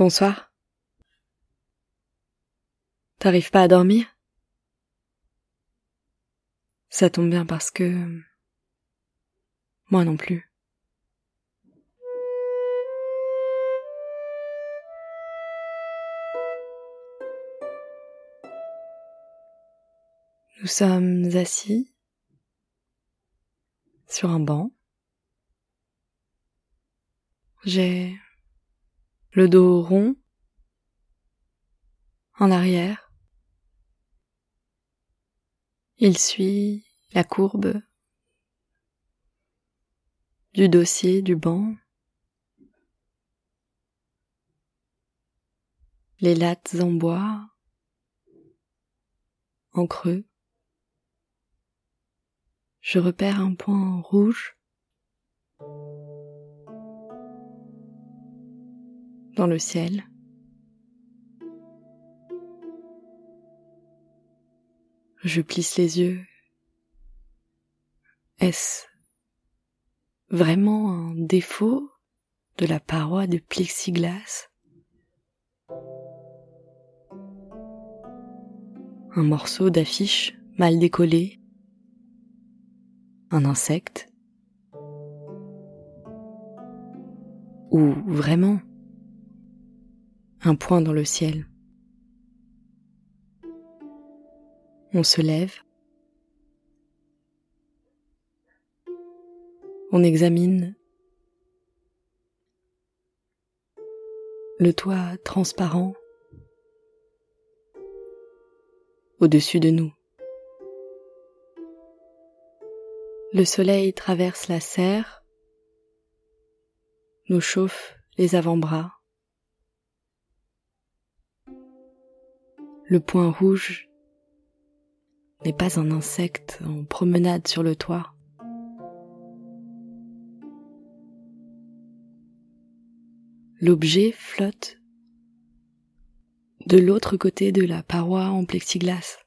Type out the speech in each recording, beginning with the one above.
Bonsoir. T'arrives pas à dormir? Ça tombe bien parce que... Moi non plus. Nous sommes assis sur un banc. J'ai le dos rond en arrière. Il suit la courbe du dossier du banc. Les lattes en bois, en creux je repère un point rouge dans le ciel. Je plisse les yeux. Est-ce vraiment un défaut de la paroi de plexiglas? Un morceau d'affiche mal décollé? Un insecte? Ou vraiment un point dans le ciel. On se lève, on examine le toit transparent au-dessus de nous. Le soleil traverse la serre, nous chauffe les avant-bras. Le point rouge n'est pas un insecte en promenade sur le toit. L'objet flotte de l'autre côté de la paroi en plexiglas.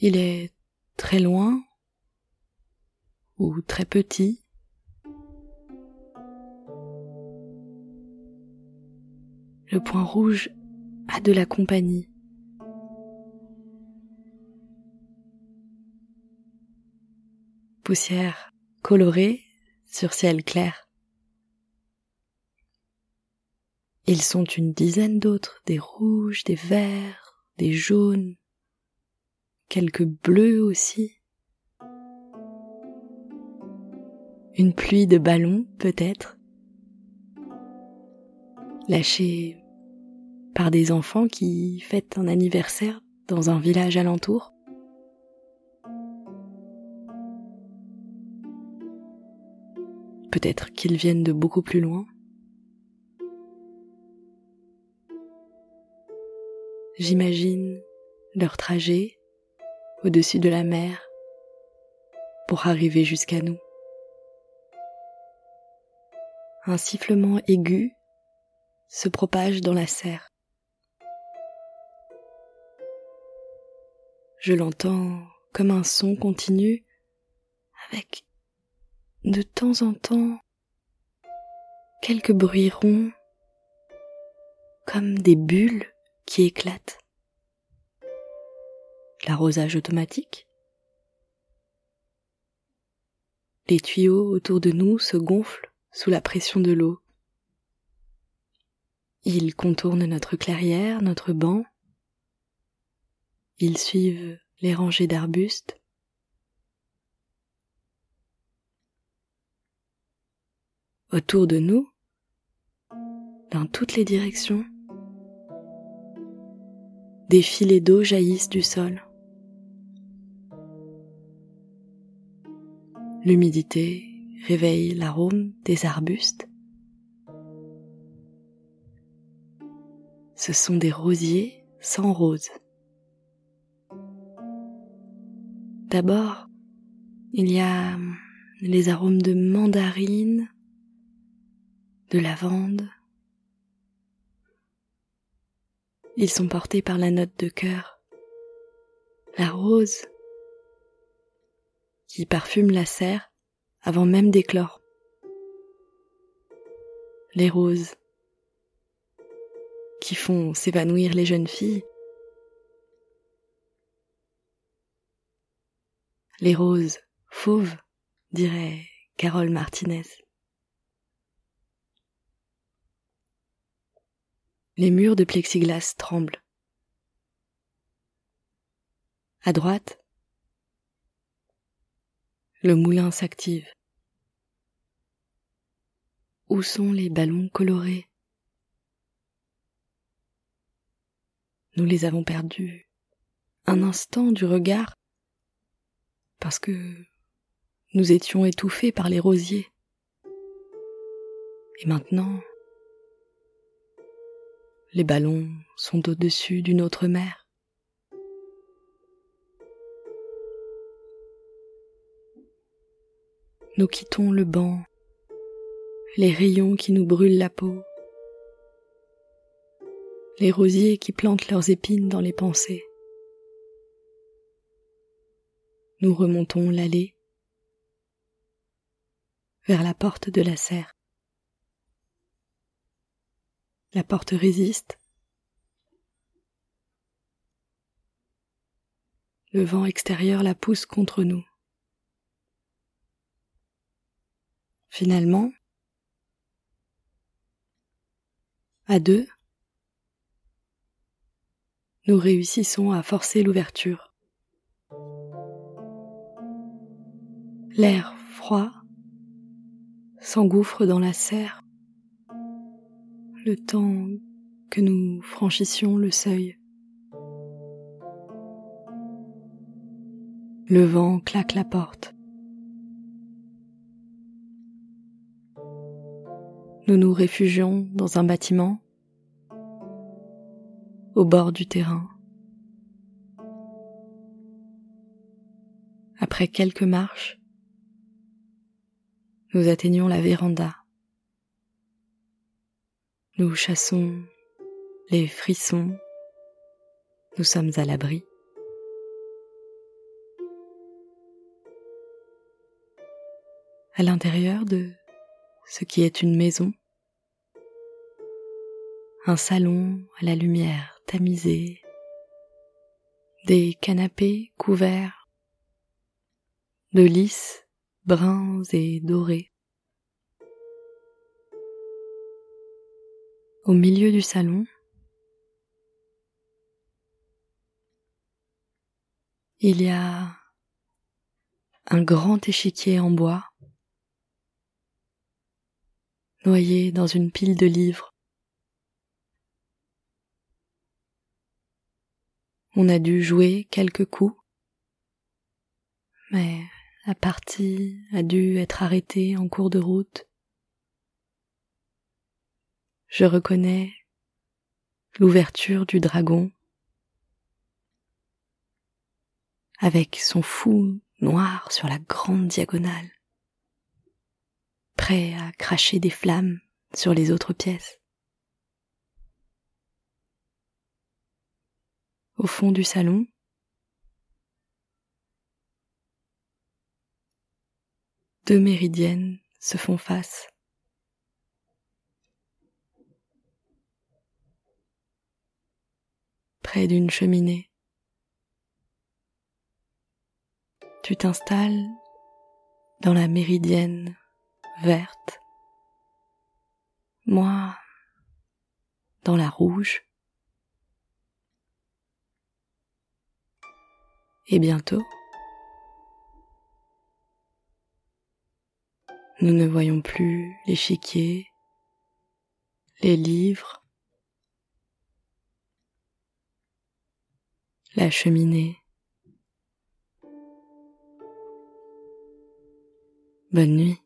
Il est très loin ou très petit. Le point rouge a de la compagnie. Poussière colorée sur ciel clair. Ils sont une dizaine d'autres, des rouges, des verts, des jaunes, quelques bleus aussi. Une pluie de ballons peut-être, lâchée par des enfants qui fêtent un anniversaire dans un village alentour. Peut-être qu'ils viennent de beaucoup plus loin. J'imagine leur trajet au-dessus de la mer pour arriver jusqu'à nous. Un sifflement aigu se propage dans la serre. Je l'entends comme un son continu avec de temps en temps quelques bruits ronds comme des bulles qui éclatent l'arrosage automatique. Les tuyaux autour de nous se gonflent sous la pression de l'eau. Ils contournent notre clairière, notre banc. Ils suivent les rangées d'arbustes. Autour de nous, dans toutes les directions, des filets d'eau jaillissent du sol. L'humidité réveille l'arôme des arbustes. Ce sont des rosiers sans rose. D'abord, il y a les arômes de mandarine, de lavande. Ils sont portés par la note de cœur. La rose qui parfument la serre avant même d'éclore. Les roses qui font s'évanouir les jeunes filles. Les roses fauves, dirait Carole Martinez. Les murs de plexiglas tremblent. À droite, le moulin s'active. Où sont les ballons colorés? Nous les avons perdus un instant du regard parce que nous étions étouffés par les rosiers. Et maintenant, les ballons sont au-dessus d'une autre mer. Nous quittons le banc, les rayons qui nous brûlent la peau, les rosiers qui plantent leurs épines dans les pensées. Nous remontons l'allée vers la porte de la serre. La porte résiste. Le vent extérieur la pousse contre nous. Finalement, à deux, nous réussissons à forcer l'ouverture. L'air froid s'engouffre dans la serre le temps que nous franchissions le seuil. Le vent claque la porte. nous nous réfugions dans un bâtiment au bord du terrain. Après quelques marches, nous atteignons la véranda. Nous chassons les frissons. Nous sommes à l'abri. À l'intérieur de ce qui est une maison, un salon à la lumière tamisée, des canapés couverts de lys bruns et dorés. Au milieu du salon, il y a un grand échiquier en bois noyé dans une pile de livres. On a dû jouer quelques coups, mais la partie a dû être arrêtée en cours de route. Je reconnais l'ouverture du dragon avec son fou noir sur la grande diagonale prêt à cracher des flammes sur les autres pièces. Au fond du salon, deux méridiennes se font face. Près d'une cheminée, tu t'installes dans la méridienne verte, moi dans la rouge. Et bientôt, nous ne voyons plus l'échiquier, les livres, la cheminée. Bonne nuit.